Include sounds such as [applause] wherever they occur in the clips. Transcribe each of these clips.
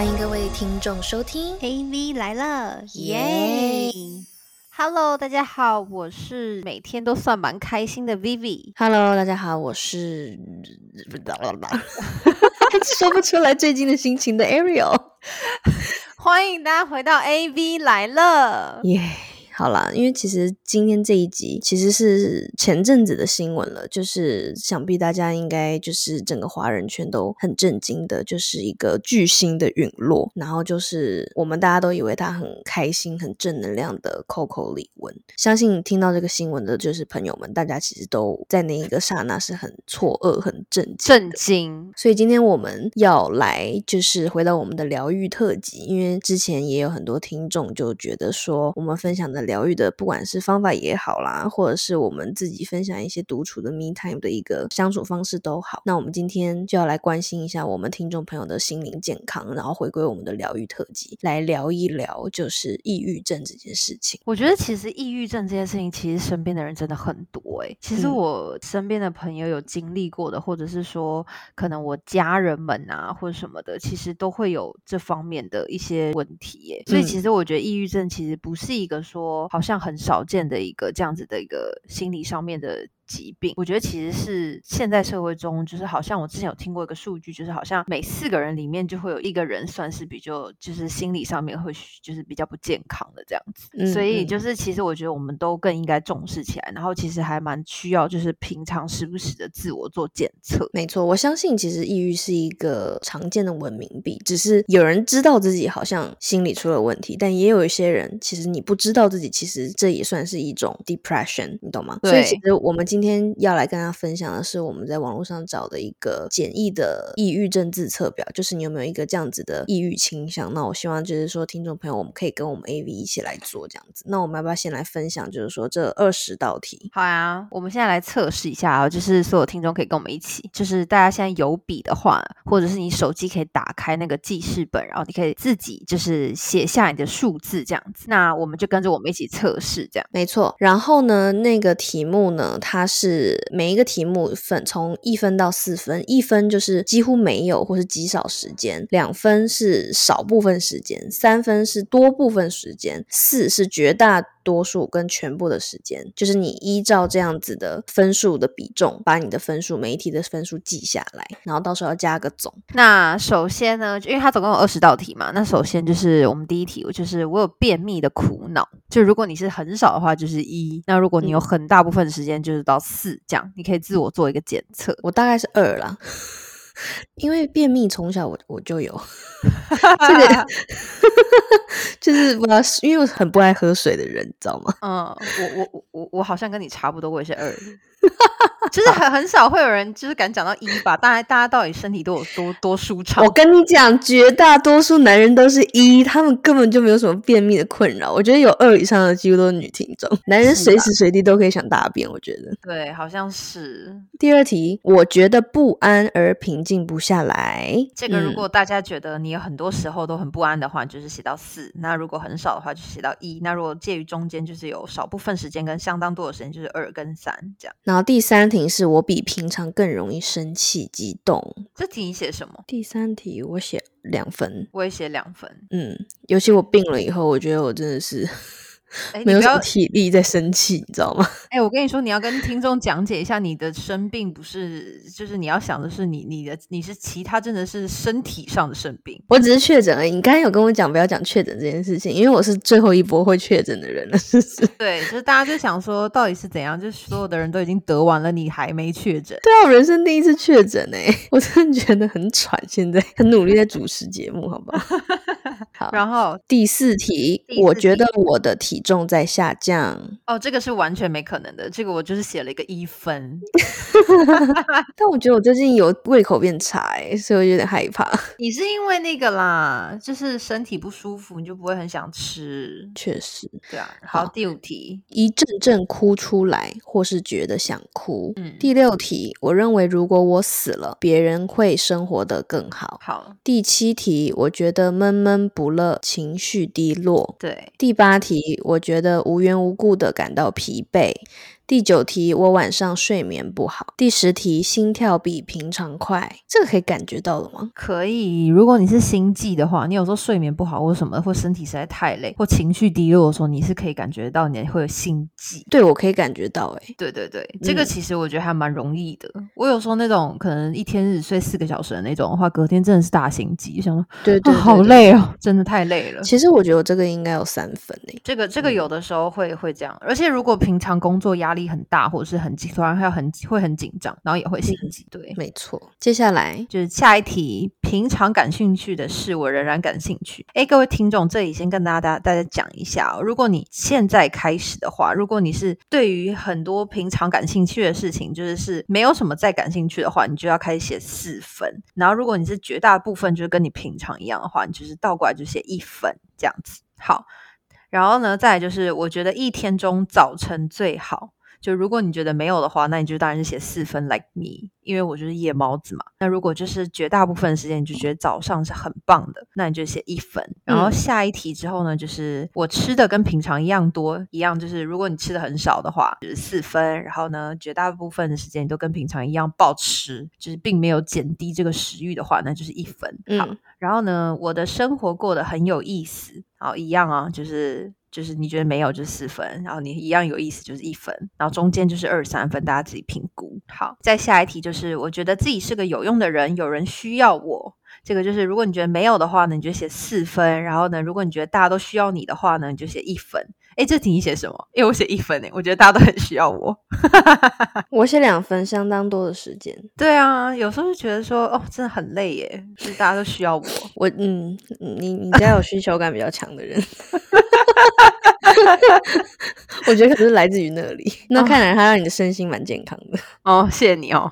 欢迎各位听众收听 AV 来了，耶耶！Hello，大家好，我是每天都算蛮开心的 Vivi。Hello，大家好，我是 [laughs] 说不出来最近的心情的 Ariel。[laughs] 欢迎大家回到 AV 来了。耶、好啦，因为其实今天这一集其实是前阵子的新闻了，就是想必大家应该就是整个华人圈都很震惊的，就是一个巨星的陨落，然后就是我们大家都以为他很开心、很正能量的 Coco 李玟。相信听到这个新闻的就是朋友们，大家其实都在那一个刹那是很错愕、很震惊。震惊！所以今天我们要来就是回到我们的疗愈特辑，因为之前也有很多听众就觉得说，我们分享的疗愈的不管是方法也好啦，或者是我们自己分享一些独处的 me time 的一个相处方式都好，那我们今天就要来关心一下我们听众朋友的心灵健康，然后回归我们的疗愈特辑，来聊一聊就是抑郁症这件事情。我觉得其实抑郁症这件事情，其实身边的人真的很多诶、其实嗯。我身边的朋友有经历过的，或者是说可能我家人们啊或者什么的，其实都会有这方面的一些问题耶、所以嗯。其实我觉得抑郁症其实不是一个说好像很少见的一个这样子的一个心理上面的。疾病，我觉得其实是现在社会中，就是好像我之前有听过一个数据，就是好像每四个人里面就会有一个人算是比较，就是心理上面会就是比较不健康的这样子。嗯所以嗯就是其实我觉得我们都更应该重视起来，然后其实还蛮需要就是平常时不时的自我做检测。没错，我相信其实抑郁是一个常见的文明病，只是有人知道自己好像心理出了问题，但也有一些人其实你不知道自己，其实这也算是一种 depression，你懂吗？所以其实我们今今天要来跟大家分享的是我们在网络上找的一个简易的抑郁症自测表，就是你有没有一个这样子的抑郁倾向？那我希望就是说，听众朋友，我们可以跟我们 AV 一起来做这样子。那我们要不要先来分享，就是说这二十道题？好呀，我们现在来测试一下啊，就是所有听众可以跟我们一起，就是大家现在有笔的话，或者是你手机可以打开那个记事本，然后你可以自己就是写下你的数字这样子。那我们就跟着我们一起测试这样。没错，然后呢，那个题目呢，它是每一个题目分从一分到四分，一分就是几乎没有或是极少时间，两分是少部分时间，三分是多部分时间，四是绝大多数跟全部的时间。就是你依照这样子的分数的比重，把你的分数每一题的分数记下来，然后到时候要加个总。那首先呢，因为它总共有二十道题嘛，那首先就是我们第一题，我就是我有便秘的苦恼。就如果你是很少的话，就是一；那如果你有嗯很大部分时间，就是到四，这样你可以自我做一个检测。我大概是二啦，因为便秘从小我我就有。[laughs] 这个 [laughs] 就是不知道，因为我很不爱喝水的人，你知道吗？嗯，我我我我我好像跟你差不多，我也是二，[laughs] 就是很很少会有人就是敢讲到一吧？大家大家到底身体都有多多舒畅？我跟你讲，绝大多数男人都是一，他们根本就没有什么便秘的困扰。我觉得有二以上的几乎都是女听众，男人随时随地都可以想大便。我觉得对，好像是第二题，我觉得不安而平静不下来。这个。如嗯果大家觉得你有很多时候都很不安的话，就是写到四；那如果很少的话，就写到一；那如果介于中间，就是有少部分时间跟相当多的时间，就是二跟三这样。然后第三题是我比平常更容易生气激动。这题你写什么？第三题我写两分，我也写两分。嗯，尤其我病了以后，我觉得我真的是哎，没有什么体力在生气，你知道吗？[laughs] 哎、我跟你说，你要跟听众讲解一下，你的生病不是，就是你要想的是你你的你是其他真的是身体上的生病。我只是确诊而已。你刚才有跟我讲不要讲确诊这件事情，因为我是最后一波会确诊的人了，是不是？对，就是大家就想说，到底是怎样？就是所有的人都已经得完了，你还没确诊。对啊，我人生第一次确诊哎，[laughs] 我真的觉得很喘，现在很努力在主持节目，好不好？[laughs] 好，然后第四题我觉得我的体重在下降，哦，这个是完全没可能的，这个我就是写了一个一分。[laughs] 但我觉得我最近有胃口变差哎，所以我有点害怕。[laughs] 你是因为那个啦，就是身体不舒服，你就不会很想吃。确实，对啊，好，好第五题，一阵阵哭出来，或是觉得想哭。嗯第六题，我认为如果我死了，别人会生活得更好。好，第七题，我觉得闷闷不乐，情绪低落。对，第八题，我觉得无缘无故的感到疲惫。第九题，我晚上睡眠不好。第十题，心跳比平常快，这个可以感觉到了吗？可以。如果你是心悸的话，你有时候睡眠不好或什么，或身体实在太累，或情绪低落的时候，你是可以感觉到你会有心悸。对，我可以感觉到。哎，对对对，这个其实我觉得还蛮容易的。我有时候那种可能一天只睡四个小时的那种的话，隔天真的是大心悸，就想说，对对，好累哦，真的太累了。其实我觉得我这个应该有三分诶，这个这个有的时候会会这样，而且如果平常工作压力很大，或者是很突然会很会很紧张，然后也会心急。对，没错。接下来就是下一题，平常感兴趣的事，我仍然感兴趣。哎，各位听众，这里先跟大家大大家讲一下，如果你现在开始的话，如果你是对于很多平常感兴趣的事情，就是是没有什么再感兴趣的话，你就要开始写四分。然后如果你是绝大部分就是跟你平常一样的话，你就是倒过来就写一分这样子。好，然后呢，再就是我觉得一天中早晨最好。就如果你觉得没有的话，那你就当然是写四分，like me，因为我就是夜猫子嘛。那如果就是绝大部分时间你就觉得早上是很棒的，那你就写一分。然后下一题之后呢，就是我吃的跟平常一样多，一样就是如果你吃的很少的话，就是四分。然后呢，绝大部分的时间你都跟平常一样暴吃，就是并没有减低这个食欲的话，那就是一分。好，然后呢，我的生活过得很有意思，好，一样啊，就是。就是你觉得没有就是四分，然后你一样有意思就是一分，然后中间就是二三分，大家自己评估。好，再下一题就是我觉得自己是个有用的人，有人需要我。这个就是如果你觉得没有的话呢，你就写四分。然后呢，如果你觉得大家都需要你的话呢，你就写一分。哎，这题你写什么？因为我写一分哎，我觉得大家都很需要我。[laughs] 我写两分，相当多的时间。对啊，有时候就觉得说哦，真的很累耶，就是大家都需要我。我嗯，你你家有需求感比较强的人。[laughs] 我觉得可是来自于那里，那看来他让你的身心蛮健康的哦。谢谢你哦。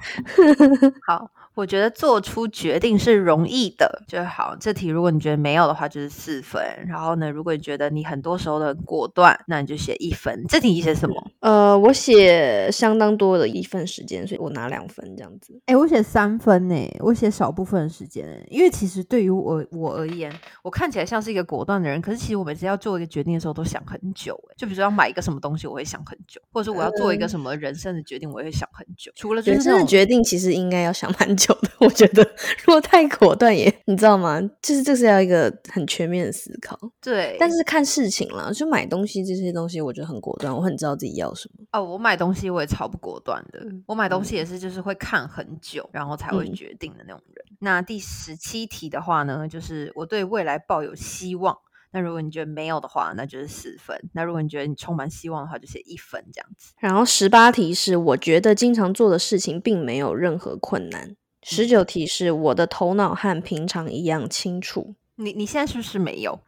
[laughs] 好。我觉得做出决定是容易的就好。这题如果你觉得没有的话，就是四分。然后呢，如果你觉得你很多时候的果断，那你就写一分。这题你写什么？呃，我写相当多的一份时间，所以我拿两分这样子。哎，我写三分呢。我写少部分的时间，因为其实对于我我而言，我看起来像是一个果断的人，可是其实我每次要做一个决定的时候都想很久。就比如说要买一个什么东西，我会想很久；或者说我要做一个什么人生的决定，我也会想很久。除了人生的决定，其实应该要想蛮久。我觉得如果太果断也，你知道吗？就是这是要一个很全面的思考。对，但是看事情了，就买东西这些东西，我觉得很果断，我很知道自己要什么。哦，我买东西我也超不果断的，我买东西也是就是会看很久，然后才会决定的那种人。那第十七题的话呢，就是我对未来抱有希望。那如果你觉得没有的话，那就是四分。那如果你觉得你充满希望的话，就写一分这样子。然后十八题是我觉得经常做的事情并没有任何困难。十九题是我的头脑和平常一样清楚。你你现在是不是没有？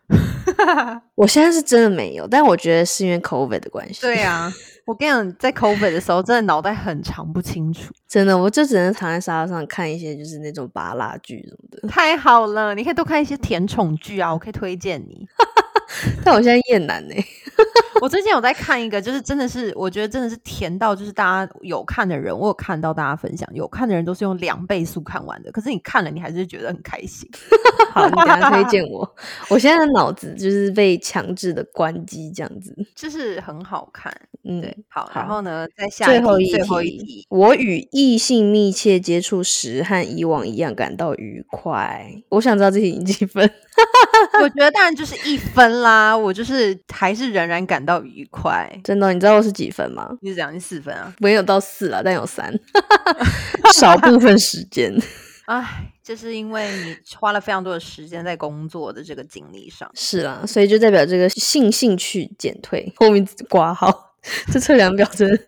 [laughs] 我现在是真的没有，但我觉得是因为 COVID 的关系。对啊，我跟你讲，在 COVID 的时候，真的脑袋很长不清楚。真的，我就只能躺在沙发上看一些就是那种拔拉剧什么的。太好了，你可以多看一些甜宠剧啊，我可以推荐你。[laughs] 但我现在厌男呢。我最近有在看一个，就是真的是，我觉得真的是甜到，就是大家有看的人，我有看到大家分享，有看的人都是用两倍速看完的。可是你看了，你还是觉得很开心。[laughs] 好，你等下推荐 [laughs] 我。我现在的脑子就是被强制的关机，这样子，就是很好看。嗯，对，好。然后呢，再下最后一最后一题，我与异性密切接触时和以往一样感到愉快。我想知道这题几分？[laughs] 我觉得当然就是一分啦。我就是还是仍然感到愉快。真的，你知道我是几分吗？你是讲你四分啊？[laughs] 没有到四了，但有三，[laughs] 少部分时间。唉，这是因为你花了非常多的时间在工作的这个经历上。是啊，所以就代表这个性兴趣减退，后面挂号。[laughs] 这测量表真的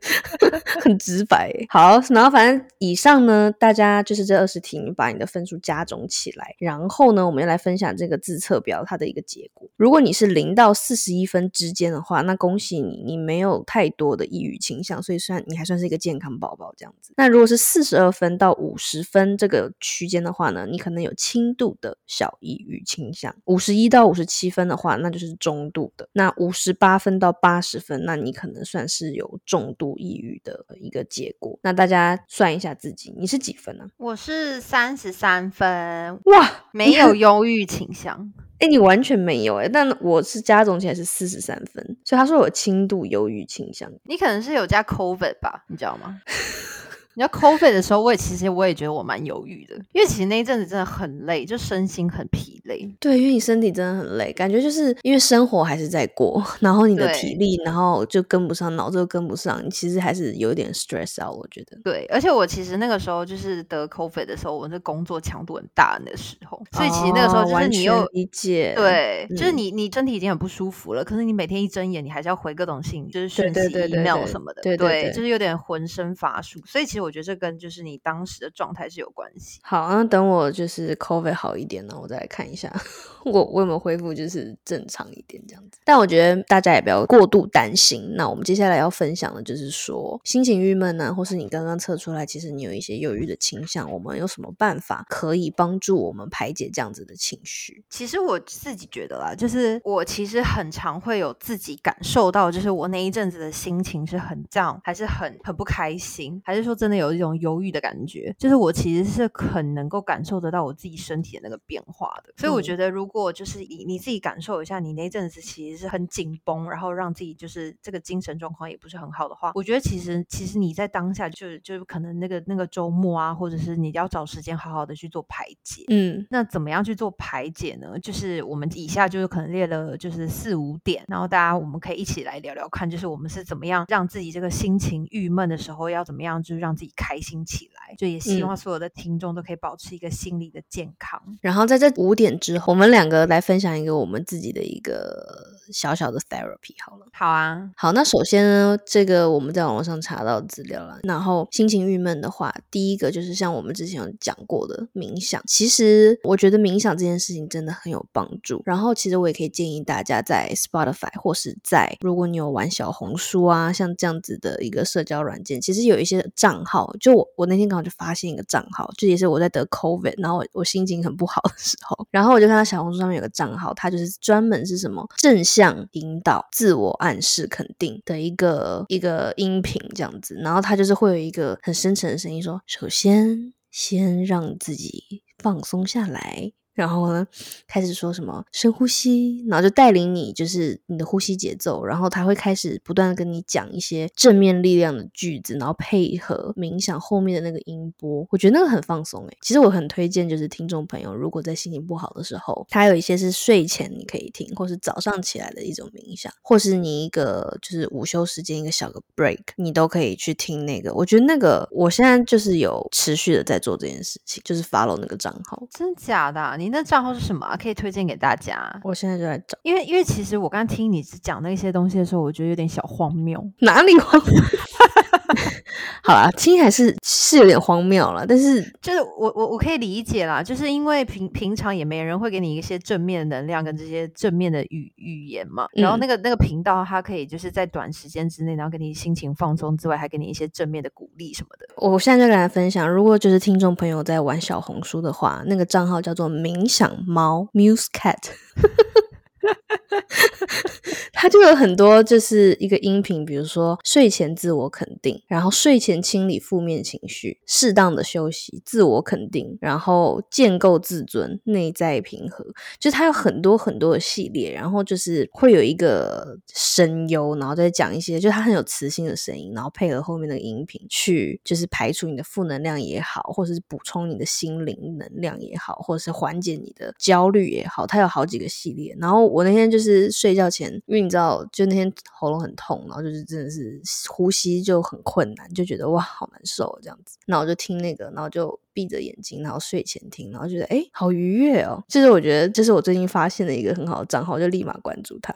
很直白。好，然后反正以上呢，大家就是这二十题，你把你的分数加总起来，然后呢，我们要来分享这个自测表它的一个结果。如果你是零到四十一分之间的话，那恭喜你，你没有太多的抑郁倾向，所以算你还算是一个健康宝宝这样子。那如果是四十二分到五十分这个区间的话呢，你可能有轻度的小抑郁倾向。五十一到五十七分的话，那就是中度的。那五十八分到八十分，那你可能。算是有重度抑郁的一个结果。那大家算一下自己，你是几分呢？我是三十三分，哇，没有忧郁倾向。哎，你完全没有哎，但我是加总起来是四十三分，所以他说我轻度忧郁倾向。你可能是有加 COVID 吧，你知道吗？[laughs] [laughs] 你要 COVID 的时候，我也其实我也觉得我蛮犹豫的，因为其实那一阵子真的很累，就身心很疲累。对，因为你身体真的很累，感觉就是因为生活还是在过，[laughs] 然后你的体力，然后就跟不上，脑子又跟不上，你其实还是有点 stress out。我觉得。对，而且我其实那个时候就是得 COVID 的时候，我的工作强度很大的时候，所以其实那个时候就是你又理解，对，就是你你身体已经很不舒服了，可是你每天一睁眼，你还是要回各种信，就是讯息、email 什么的，对对，就是有点浑身乏术。所以其实我觉得这跟就是。你当时的状态是有关系。好，那等我就是 COVID 好一点呢，我再来看一下 [laughs] 我我有没有恢复，就是正常一点这样子。但我觉得大家也不要过度担心。那我们接下来要分享的就是说，心情郁闷呢，或是你刚刚测出来，其实你有一些忧郁的倾向，我们有什么办法可以帮助我们排解这样子的情绪？其实我自己觉得啦，就是我其实很常会有自己感受到，就是我那一阵子的心情是很这样，还是很很不开心，还是说真的有一种忧郁。的感觉，就是我其实是很能够感受得到我自己身体的那个变化的，所以我觉得如果就是以你自己感受一下，你那阵子其实是很紧绷，然后让自己就是这个精神状况也不是很好的话，我觉得其实其实你在当下就就可能那个那个周末啊，或者是你要找时间好好的去做排解。嗯，那怎么样去做排解呢？就是我们以下就是可能列了就是四五点，然后大家我们可以一起来聊聊看，就是我们是怎么样让自己这个心情郁闷的时候要怎么样，就是让自己开心起。来，就也希望所有的听众都可以保持一个心理的健康。然后在这五点之后，我们两个来分享一个我们自己的一个。小小的 therapy 好了，好啊，好。那首先呢，这个我们在网络上查到资料了。然后心情郁闷的话，第一个就是像我们之前有讲过的冥想。其实我觉得冥想这件事情真的很有帮助。然后其实我也可以建议大家在 Spotify 或是在如果你有玩小红书啊，像这样子的一个社交软件，其实有一些账号。就我我那天刚好就发现一个账号，就也是我在得 COVID，然后我心情很不好的时候，然后我就看到小红书上面有个账号，它就是专门是什么正向。引导、自我暗示、肯定的一个一个音频这样子，然后它就是会有一个很深沉的声音说：“首先，先让自己放松下来。”然后呢，开始说什么深呼吸，然后就带领你，就是你的呼吸节奏。然后他会开始不断的跟你讲一些正面力量的句子，然后配合冥想后面的那个音波，我觉得那个很放松诶。其实我很推荐，就是听众朋友如果在心情不好的时候，他有一些是睡前你可以听，或是早上起来的一种冥想，或是你一个就是午休时间一个小个 break，你都可以去听那个。我觉得那个我现在就是有持续的在做这件事情，就是 follow 那个账号，真的假的？你那账号是什么？可以推荐给大家。我现在就在找，因为因为其实我刚听你讲那些东西的时候，我觉得有点小荒谬。哪里荒谬？[laughs] 好啦，听还是是有点荒谬了，但是就是我我我可以理解啦，就是因为平平常也没人会给你一些正面的能量跟这些正面的语语言嘛。然后那个那个频道，它可以就是在短时间之内，然后给你心情放松之外，还给你一些正面的鼓励什么的。我现在就跟大家分享，如果就是听众朋友在玩小红书的话，那个账号叫做冥想猫 Muse Cat。[laughs] 它就有很多，就是一个音频，比如说睡前自我肯定，然后睡前清理负面情绪，适当的休息，自我肯定，然后建构自尊，内在平和，就它有很多很多的系列，然后就是会有一个声优，然后再讲一些，就它很有磁性的声音，然后配合后面的音频去，就是排除你的负能量也好，或者是补充你的心灵能量也好，或者是缓解你的焦虑也好，它有好几个系列。然后我那天就是睡觉前，因为你。知道，就那天喉咙很痛，然后就是真的是呼吸就很困难，就觉得哇好难受这样子。那我就听那个，然后就闭着眼睛，然后睡前听，然后觉得哎好愉悦哦。就是我觉得这是我最近发现的一个很好的账号，就立马关注他。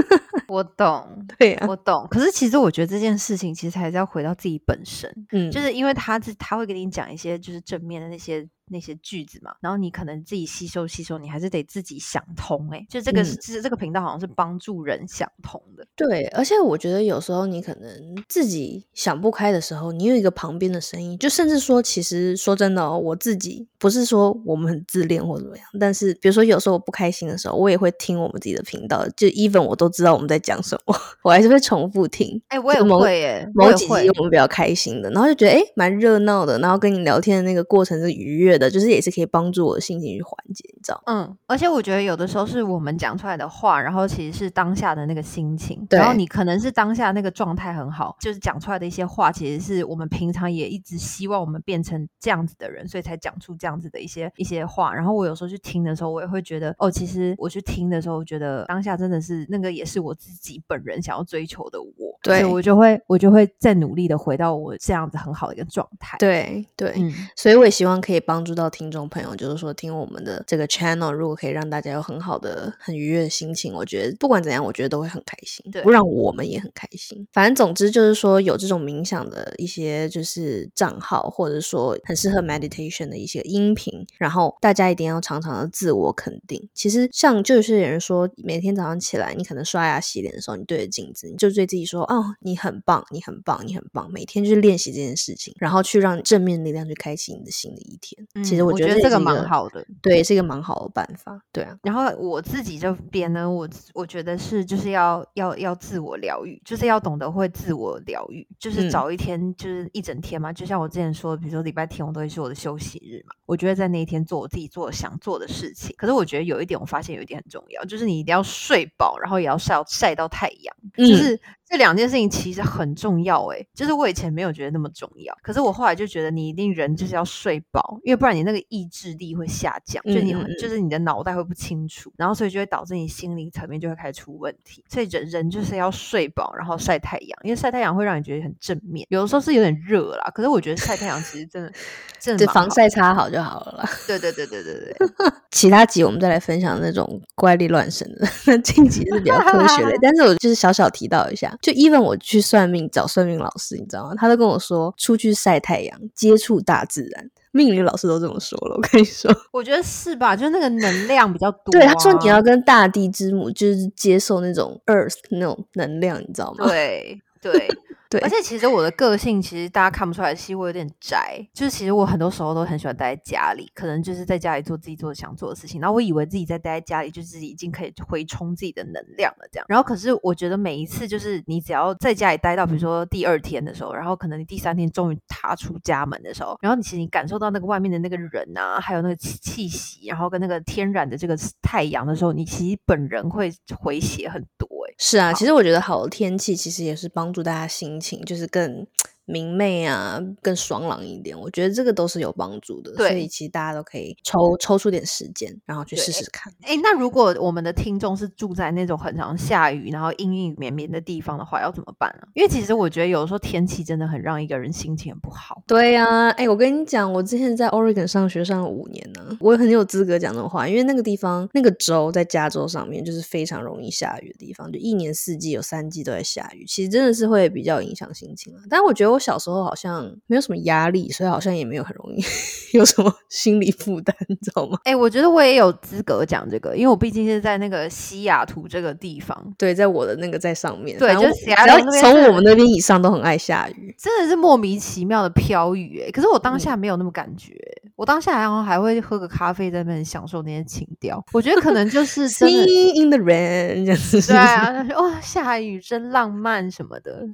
[laughs] 我懂，对呀，我懂。可是其实我觉得这件事情其实还是要回到自己本身，嗯，就是因为他是他会给你讲一些就是正面的那些。那些句子嘛，然后你可能自己吸收吸收，你还是得自己想通。哎，就这个是这个频道好像是帮助人想通的。对，而且我觉得有时候你可能自己想不开的时候，你有一个旁边的声音，就甚至说，其实说真的哦，我自己不是说我们很自恋或怎么样，但是比如说有时候我不开心的时候，我也会听我们自己的频道，就 even 我都知道我们在讲什么，[laughs] 我还是会重复听。哎，我也会耶，某几集我们比较开心的，然后就觉得哎蛮热闹的，然后跟你聊天的那个过程是愉悦。就是也是可以帮助我的心情去缓解，你知道？嗯，而且我觉得有的时候是我们讲出来的话，然后其实是当下的那个心情，然后你可能是当下那个状态很好，就是讲出来的一些话，其实是我们平常也一直希望我们变成这样子的人，所以才讲出这样子的一些一些话。然后我有时候去听的时候，我也会觉得，哦，其实我去听的时候，我觉得当下真的是那个也是我自己本人想要追求的我，对所以我就会我就会再努力的回到我这样子很好的一个状态。，对对，嗯，所以我也希望可以帮助到听众朋友，就是说听我们的这个 channel，如果可以让大家有很好的、很愉悦的心情，我觉得不管怎样，我觉得都会很开心，对不让我们也很开心。反正总之就是说，有这种冥想的一些就是账号，或者说很适合 meditation 的一些音频，然后大家一定要常常的自我肯定。其实像就是有些人说，每天早上起来，你可能刷牙洗脸的时候，你对着镜子，你就对自己说：“哦，你很棒，你很棒，你很棒。”每天就是练习这件事情，然后去让正面力量去开启你的新的一天。其实嗯我觉得这个蛮，好的。对，是一个蛮好的办法。对啊，然后我自己这边呢，我我觉得是就是要要要自我疗愈，就是要懂得会自我疗愈，就是嗯找一天就是一整天嘛，就像我之前说，比如说礼拜天我都会是我的休息日嘛，我觉得在那一天做我自己做想做的事情。可是我觉得有一点，我发现有一点很重要，就是你一定要睡饱，然后也要晒晒到太阳，嗯就是这两件事情其实很重要诶、就是我以前没有觉得那么重要，可是我后来就觉得你一定人就是要睡饱，因为不然你那个意志力会下降，就你就是你的脑袋会不清楚，然后所以就会导致你心理层面就会开始出问题。所以人人就是要睡饱，然后晒太阳，因为晒太阳会让你觉得很正面，有的时候是有点热啦，可是我觉得晒太阳其实真的真的对，蛮好防晒擦好就好了啦。对对对对对对，[laughs] 其他集我们再来分享那种怪力乱神的，那近集是比较科学的。但是我就是小小提到一下，就 even 我去算命找算命老师，你知道吗？他都跟我说出去晒太阳，接触大自然。命理老师都这么说了，我跟你说，我觉得是吧？就是那个能量比较多、啊。对，他说你要跟大地之母就是接受那种 earth 那种能量，你知道吗？对 [laughs] 对。对而且其实我的个性，其实大家看不出来，其实我有点宅。就是其实我很多时候都很喜欢待在家里，可能就是在家里做自己做想做的事情。然后我以为自己在待在家里，就是已经可以回充自己的能量了，这样。然后可是我觉得每一次，就是你只要在家里待到，比如说第二天的时候，然后可能你第三天终于踏出家门的时候，然后你其实你感受到那个外面的那个人啊，还有那个气气息，然后跟那个天然的这个太阳的时候，你其实本人会回血很多、欸。是啊，其实我觉得好的天气其实也是帮助大家心情就是更明媚啊，更爽朗一点。我觉得这个都是有帮助的，所以其实大家都可以抽抽出点时间，然后去试试看。哎，那如果我们的听众是住在那种很常下雨，然后阴阴绵绵的地方的话，要怎么办啊？因为其实我觉得有时候天气真的很让一个人心情很不好。对呀、哎、我跟你讲，我之前在 Oregon 上学上了五年呢，我很有资格讲这种话，因为那个地方那个州在加州上面就是非常容易下雨的地方，就一年四季有三季都在下雨，其实真的是会比较影响心情啊。但我觉得我小时候好像没有什么压力，所以好像也没有很容易 [laughs] 有什么心理负担，[laughs] 你知道吗？哎，我觉得我也有资格讲这个，因为我毕竟是在那个西雅图这个地方，对，在我的那个在上面，对就是我只要 Seattle 那边从我们那边以上都很爱下雨。真的是莫名其妙的飘雨哎。可是我当下没有那么感觉，我当下好像还会喝个咖啡在那边享受那些情调。我觉得可能就是真的。Sing in the rain，这样子对啊，[laughs] 哇，下雨真浪漫什么的。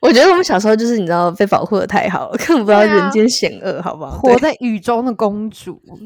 我觉得我们小时候就是你知道被保护的太好了，根本不知道人间险恶，好不好？活在雨中的公主，[laughs]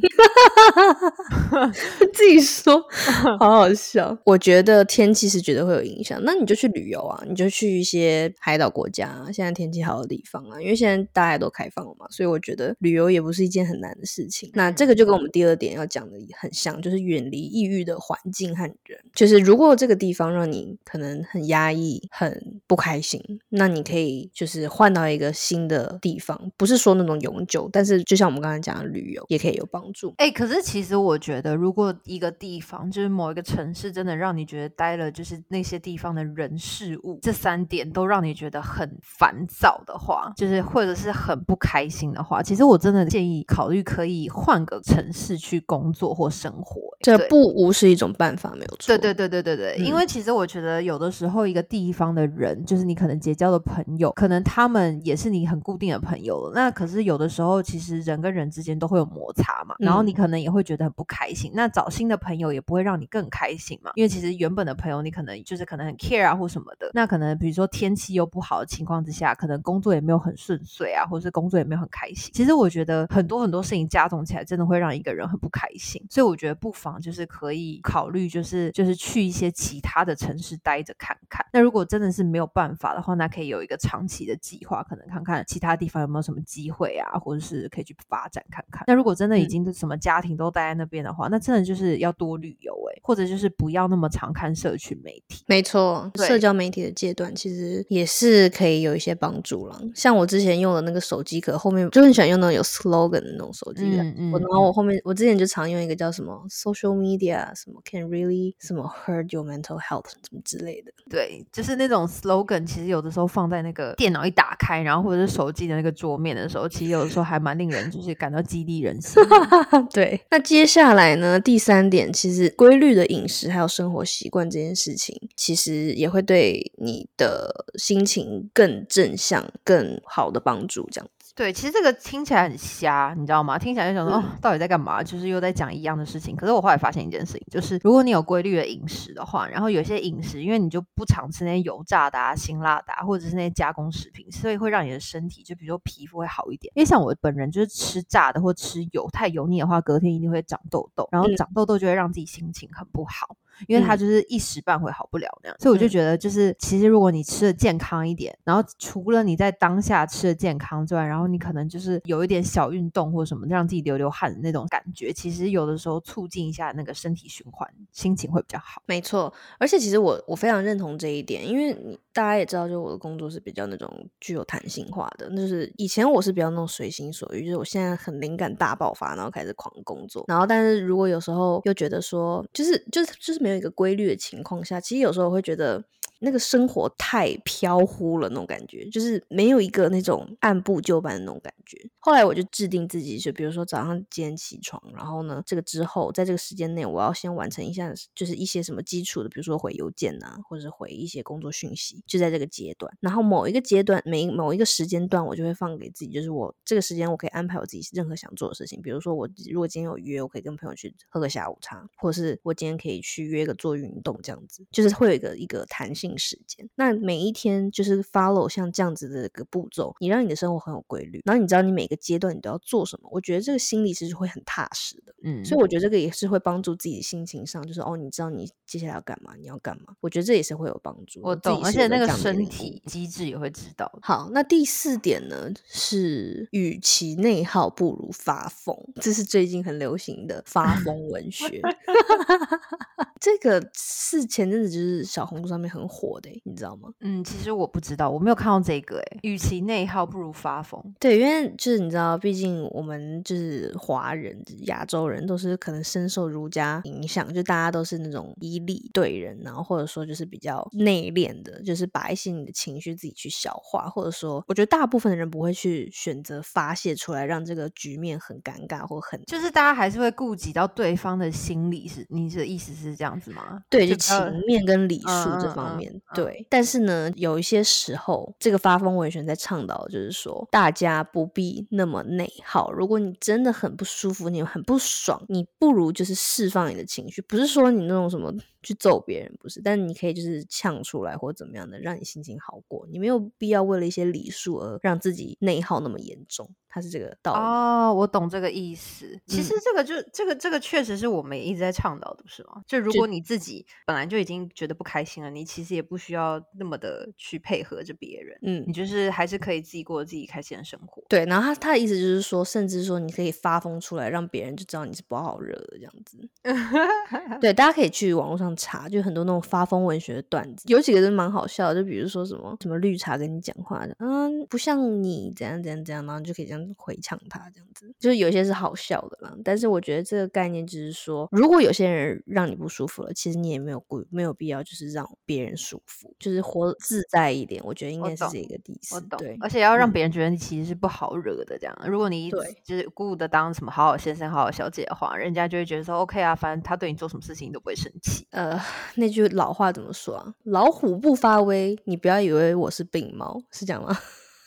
对自己说，[laughs] 好好笑。我觉得天气是绝对会有影响，那你就去旅游啊，你就去一些海岛国家、啊，现在天气好的地方啊，因为现在大家都开放了嘛，所以我觉得旅游也不是一件很难的事情。那这个就跟我们第二点要讲的很像，就是远离抑郁的环境和人。就是如果这个地方让你可能很压抑、很不开心，那你可以就是换到一个新的地方，不是说那种永久，但是就像我们刚才讲的旅游，也可以有帮助。哎、可是其实我觉得，如果一个地方就是某一个城市，真的让你觉得待了，就是那些地方的人事物这三点都让你觉得很烦躁的话，就是或者是很不开心的话，其实我真的建议考虑可以换个城市去工作或生活、这不无是一种办法，没有错。对对对对对对，因嗯为其实我觉得有的时候一个地方的人，就是你可能结交的朋友，可能他们也是你很固定的朋友了。那可是有的时候，其实人跟人之间都会有摩擦嘛，然后你嗯可能也会觉得很不开心。那找新的朋友也不会让你更开心嘛，因为其实原本的朋友你可能就是可能很 care 啊或什么的。那可能比如说天气又不好的情况之下，可能工作也没有很顺遂啊，或者是工作也没有很开心。其实我觉得很多很多事情加重起来，真的会让一个人很不开心。所以我觉得不妨就是可以考虑，就是就是去一些其他的城市待着看看。那如果真的是没有办法的话，那可以有一个长期的计划，可能看看其他地方有没有什么机会啊，或者是可以去发展看看。那如果真的已嗯经什么家庭都待在那边的话，那真的就是要多旅游诶、或者就是不要那么常看社群媒体。没错，社交媒体的阶段其实也是可以有一些帮助了。像我之前用的那个手机壳，后面就很喜欢用那种有 slogan 的那种手机壳。嗯嗯我然后我后面我之前就常用一个叫什么 social media 什么 can really 什么 hurt your mental health 什么之类的。对，就是那种 slogan，其实有的时候放在那个电脑一打开，然后或者是手机的那个桌面的时候，其实有的时候还蛮令人就是感到激励人心的。[laughs] 对，那接下来呢？第三点，其实规律的饮食还有生活习惯这件事情，其实也会对你的心情更正向、更好的帮助。这样子，对，其实这个听起来很瞎，你知道吗？听起来就想说，哦，到底在干嘛？就是又在讲一样的事情。可是我后来发现一件事情，就是如果你有规律的饮食的话，然后有些饮食，因为你就不常吃那些油炸的啊、辛辣的啊，或者是那些加工食品，所以会让你的身体，就比如说皮肤会好一点。因为像我本人就是吃炸的或吃油太油腻的话，隔天一定会长痘痘，然后嗯长痘痘就会让自己心情很不好。因为它嗯就是一时半会好不了那样，所以我就嗯觉得，就是其实如果你吃的健康一点，然后除了你在当下吃的健康之外，然后你可能就是有一点小运动或什么，让自己流流汗的那种感觉，其实有的时候促进一下那个身体循环，心情会比较好。没错。而且其实我我非常认同这一点，因为你大家也知道，就我的工作是比较那种具有弹性化的，那就是以前我是比较那种随心所欲，就是我现在很灵感大爆发，然后开始狂工作。然后，但是如果有时候又觉得说，就是就是就是没有一个规律的情况下，其实有时候我会觉得。那个生活太飘忽了，那种感觉就是没有一个那种按部就班的那种感觉。后来我就制定自己，就比如说早上几点起床，然后呢，这个之后在这个时间内，我要先完成一下，就是一些什么基础的，比如说回邮件啊，或者是回一些工作讯息，就在这个阶段。然后某一个阶段，每某一个时间段，我就会放给自己，就是我这个时间我可以安排我自己任何想做的事情，比如说我如果今天有约，我可以跟朋友去喝个下午茶，或者是我今天可以去约个做运动，这样子，就是会有一个一个弹性时间。那每一天就是 follow 像这样子的一个步骤，你让你的生活很有规律，然后你知道你每个阶段你都要做什么，我觉得这个心里是会很踏实的。嗯，所以我觉得这个也是会帮助自己心情上，就是哦，你知道你接下来要干嘛，你要干嘛，我觉得这也是会有帮助。我懂，而且那个身体机制也会知道。好，那第四点呢是，与其内耗，不如发疯。这是最近很流行的发疯文学。[laughs] 这个是前阵子就是小红书上面很火的欸，你知道吗？嗯，其实我不知道，我没有看到这个、欸。与其内耗，不如发疯。对，因为就是你知道，毕竟我们就是华人、亚洲人，都是可能深受儒家影响，就大家都是那种以礼对人，然后或者说就是比较内敛的，就是把一些你的情绪自己去消化，或者说，我觉得大部分的人不会去选择发泄出来，让这个局面很尴尬或很就是大家还是会顾及到对方的心理，是你的意思是这样子吗？对，就情面跟礼数这方面，嗯对。但是呢，有一些时候，这个发疯文学在倡导就是说，大家不必那么内耗。如果你真的很不舒服，你很不爽，你不如就是释放你的情绪，不是说你那种什么去揍别人，不是，但是你可以就是呛出来或者怎么样的，让你心情好过。你没有必要为了一些礼数而让自己内耗那么严重，它是这个道理。哦，我懂这个意思。其实嗯这个就、这个这个确实是我们一直在倡导的，不是吗？就如果你自己本来就已经觉得不开心了，你其实也不需要那么的去配合着别人，嗯你，就是还是可以自己过自己开心的生活。对，然后他他的意思就是说，甚至说你可以发疯出来，让别人就知道你是不好惹的这样子。[laughs] 对，大家可以去网络上查，就很多那种发疯文学的段子，有几个真的蛮好笑的，就比如说什么什么绿茶跟你讲话的，嗯，不像你怎样怎样怎样，然后你就可以这样回呛他这样子，就是有些是好笑的啦。但是我觉得这个概念就是说，如果有些人让你不舒服了，其实你也没有故没有必要就是让别人舒服，就是活自在一点。我觉得应该是这个意思。对，而且要让别人觉得你其实是不好惹的这样。如果你就是故意的当什么好好先生、好好小姐的话，人家就会觉得说 OK 啊，反正他对你做什么事情都不会生气。呃，[laughs] 那句老话怎么说啊？老虎不发威，你不要以为我是病猫，是这样吗？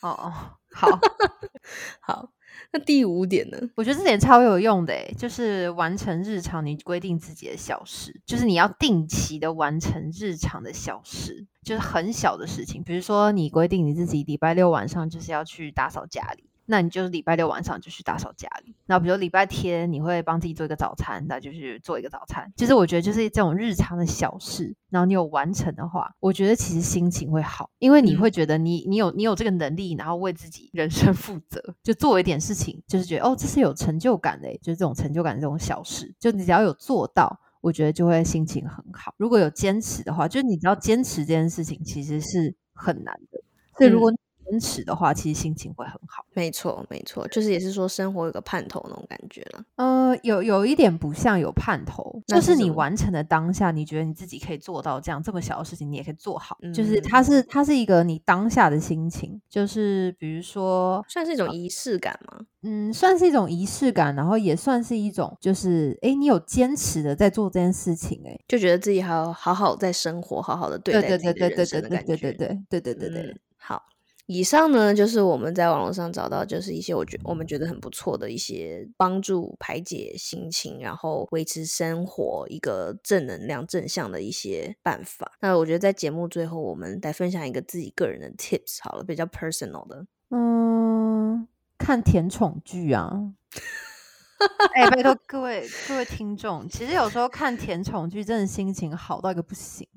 哦哦，好 [laughs] 好。那第五点呢？我觉得这点超有用的诶，就是完成日常你规定自己的小事，就是你要定期的完成日常的小事，就是很小的事情，比如说你规定你自己礼拜六晚上就是要去打扫家里。那你就是礼拜六晚上就去打扫家里，那比如礼拜天你会帮自己做一个早餐，那就去做一个早餐。其实我觉得就是这种日常的小事，然后你有完成的话，我觉得其实心情会好，因为你会觉得你你有你有这个能力，然后为自己人生负责，就做一点事情，就是觉得哦这是有成就感的，就是这种成就感这种小事，就你只要有做到，我觉得就会心情很好。如果有坚持的话，就是你只要坚持这件事情，其实是很难的。所以如果坚持的话，其实心情会很好。没错，没错，就是也是说生活有个盼头那种感觉了。呃，有有一点不像有盼头，就是你完成的当下，你觉得你自己可以做到这样这么小的事情，你也可以做好。就是它是它是一个你当下的心情，就是比如说算是一种仪式感吗？嗯，算是一种仪式感，然后也算是一种就是哎，你有坚持的在做这件事情，哎，就觉得自己还要好好在生活，好好的对待对对对对对对对对对对对对，好。以上呢，就是我们在网络上找到，就是一些我觉我们觉得很不错的一些帮助排解心情，然后维持生活一个正能量、正向的一些办法。那我觉得在节目最后，我们来分享一个自己个人的 tips 好了，比较 personal 的。嗯，看甜宠剧啊。[laughs] 哎，拜托各位各位听众，其实有时候看甜宠剧，真的心情好到一个不行。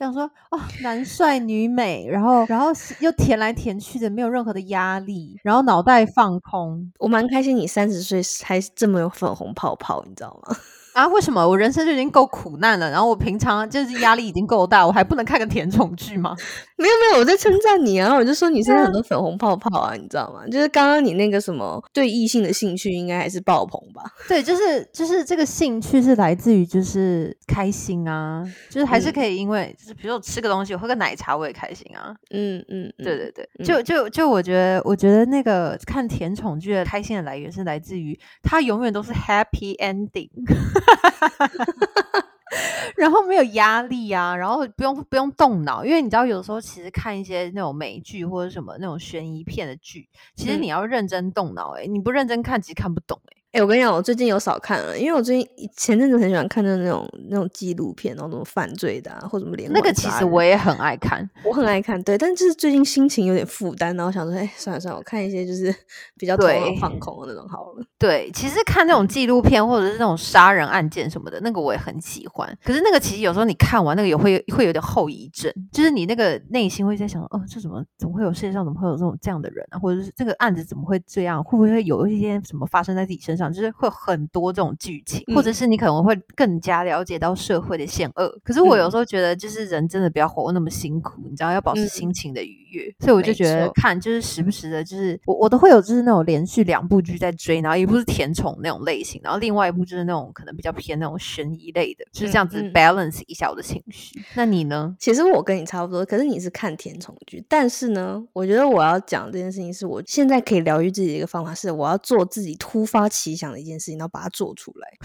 想说哦，男帅女美，然后然后又填来填去的，没有任何的压力，然后脑袋放空，我蛮开心。你三十岁还这么有粉红泡泡，你知道吗？啊，为什么我人生就已经够苦难了？然后我平常就是压力已经够大，我还不能看个甜宠剧吗？[laughs] 没有没有，我在称赞你啊！我就说你身上很多粉红泡泡啊，你知道吗？就是刚刚你那个什么对异性的兴趣应该还是爆棚吧？对，就是就是这个兴趣是来自于就是开心啊，就是还是可以因为就是比如说我吃个东西，我喝个奶茶我也开心啊。嗯嗯，对对对，就就就我觉得我觉得那个看甜宠剧的开心的来源是来自于它永远都是 happy ending。[laughs] [laughs] 然后没有压力啊，然后不用不用动脑，因为你知道，有时候其实看一些那种美剧或者什么那种悬疑片的剧，其实你要认真动脑，哎，你不认真看，其实看不懂，哎。哎，我跟你讲，我最近有少看了，因为我最近前阵子很喜欢看的那种那种纪录片，然后那种犯罪的啊，或者什么连那个其实我也很爱看，我很爱看，对，但就是最近心情有点负担，然后想说，哎，算了算了，我看一些就是 [laughs] 比较头脑放空的那种好了。对，其实看那种纪录片或者是那种杀人案件什么的，那个我也很喜欢。可是那个其实有时候你看完那个也会会有点后遗症，就是你那个内心会在想，哦，这怎么怎么会有世界上怎么会有这种这样的人啊？或者是这个案子怎么会这样？会不会有一些什么发生在自己身上？就是会很。很多这种剧情，或者是你可能会更加了解到社会的险恶。可是我有时候觉得，就是人真的不要活那么辛苦，你知道，要保持心情的愉悦。所以我就觉得看，就是时不时的，就是我我都会有，就是那种连续两部剧在追，然后一部是甜宠那种类型，然后另外一部就是那种可能比较偏那种悬疑类的，就是这样子 balance 一下我的情绪。那你呢？其实我跟你差不多，可是你是看甜宠剧，但是呢，我觉得我要讲这件事情，是我现在可以疗愈自己的一个方法，是我要做自己突发奇想的一件事情，然后。把它做出来，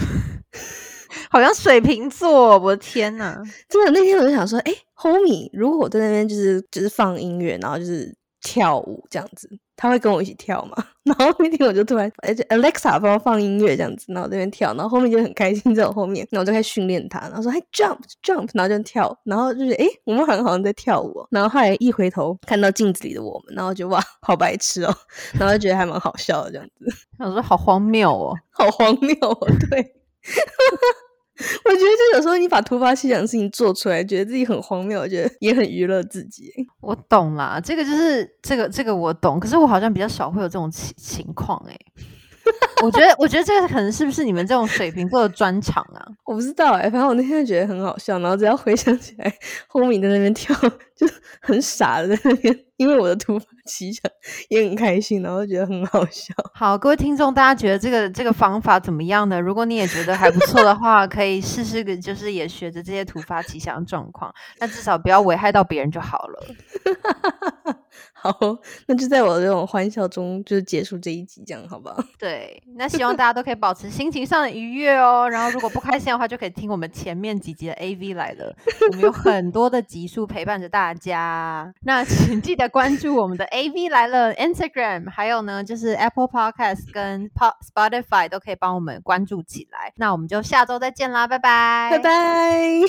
[laughs] 好像水瓶座，我的天呐！[laughs] 真的，那天我就想说，哎，Homie，如果我在那边就是就是放音乐，然后就是跳舞这样子，他会跟我一起跳嘛？[laughs] 然后那天我就突然，而且 Alexa 帮我放音乐这样子，然后这边跳，然后后面就很开心在我后面，然后我就开始训练他，然后说，哎，jump jump，然后就跳，然后就是，哎，我们好像好像在跳舞，然后后来一回头看到镜子里的我们，然后就哇，[laughs] 好白痴哦，然后就觉得还蛮好笑的这样子，我说好荒谬哦，[laughs] 好荒谬哦，对。[laughs] 我觉得，就有时候你把突发奇想的事情做出来，觉得自己很荒谬，我觉得也很娱乐自己。我懂啦，这个就是这个这个我懂，可是我好像比较少会有这种情情况哎。[laughs] 我觉得，我觉得这个可能是不是你们这种水瓶座的专长啊？[laughs] 我不知道哎，反正我那天觉得很好笑，然后只要回想起来，后面在那边跳，就很傻的在那边，因为我的突发奇想，也很开心，然后觉得很好笑。好，各位听众，大家觉得这个这个方法怎么样呢？如果你也觉得还不错的话，可以试试个，就是也学着这些突发奇想的状况，那至少不要危害到别人就好了。[laughs] 好，[laughs] 那就在我这种欢笑中，就是结束这一集，这样好不好？[laughs] 对，那希望大家都可以保持心情上的愉悦哦。然后，如果不开心的话，就可以听我们前面几集的 AV 来了。我们有很多的集数陪伴着大家。那请记得关注我们的 AV 来了 Instagram，还有呢，就是 Apple Podcast 跟 Spotify 都可以帮我们关注起来。那我们就下周再见啦，拜拜，拜拜。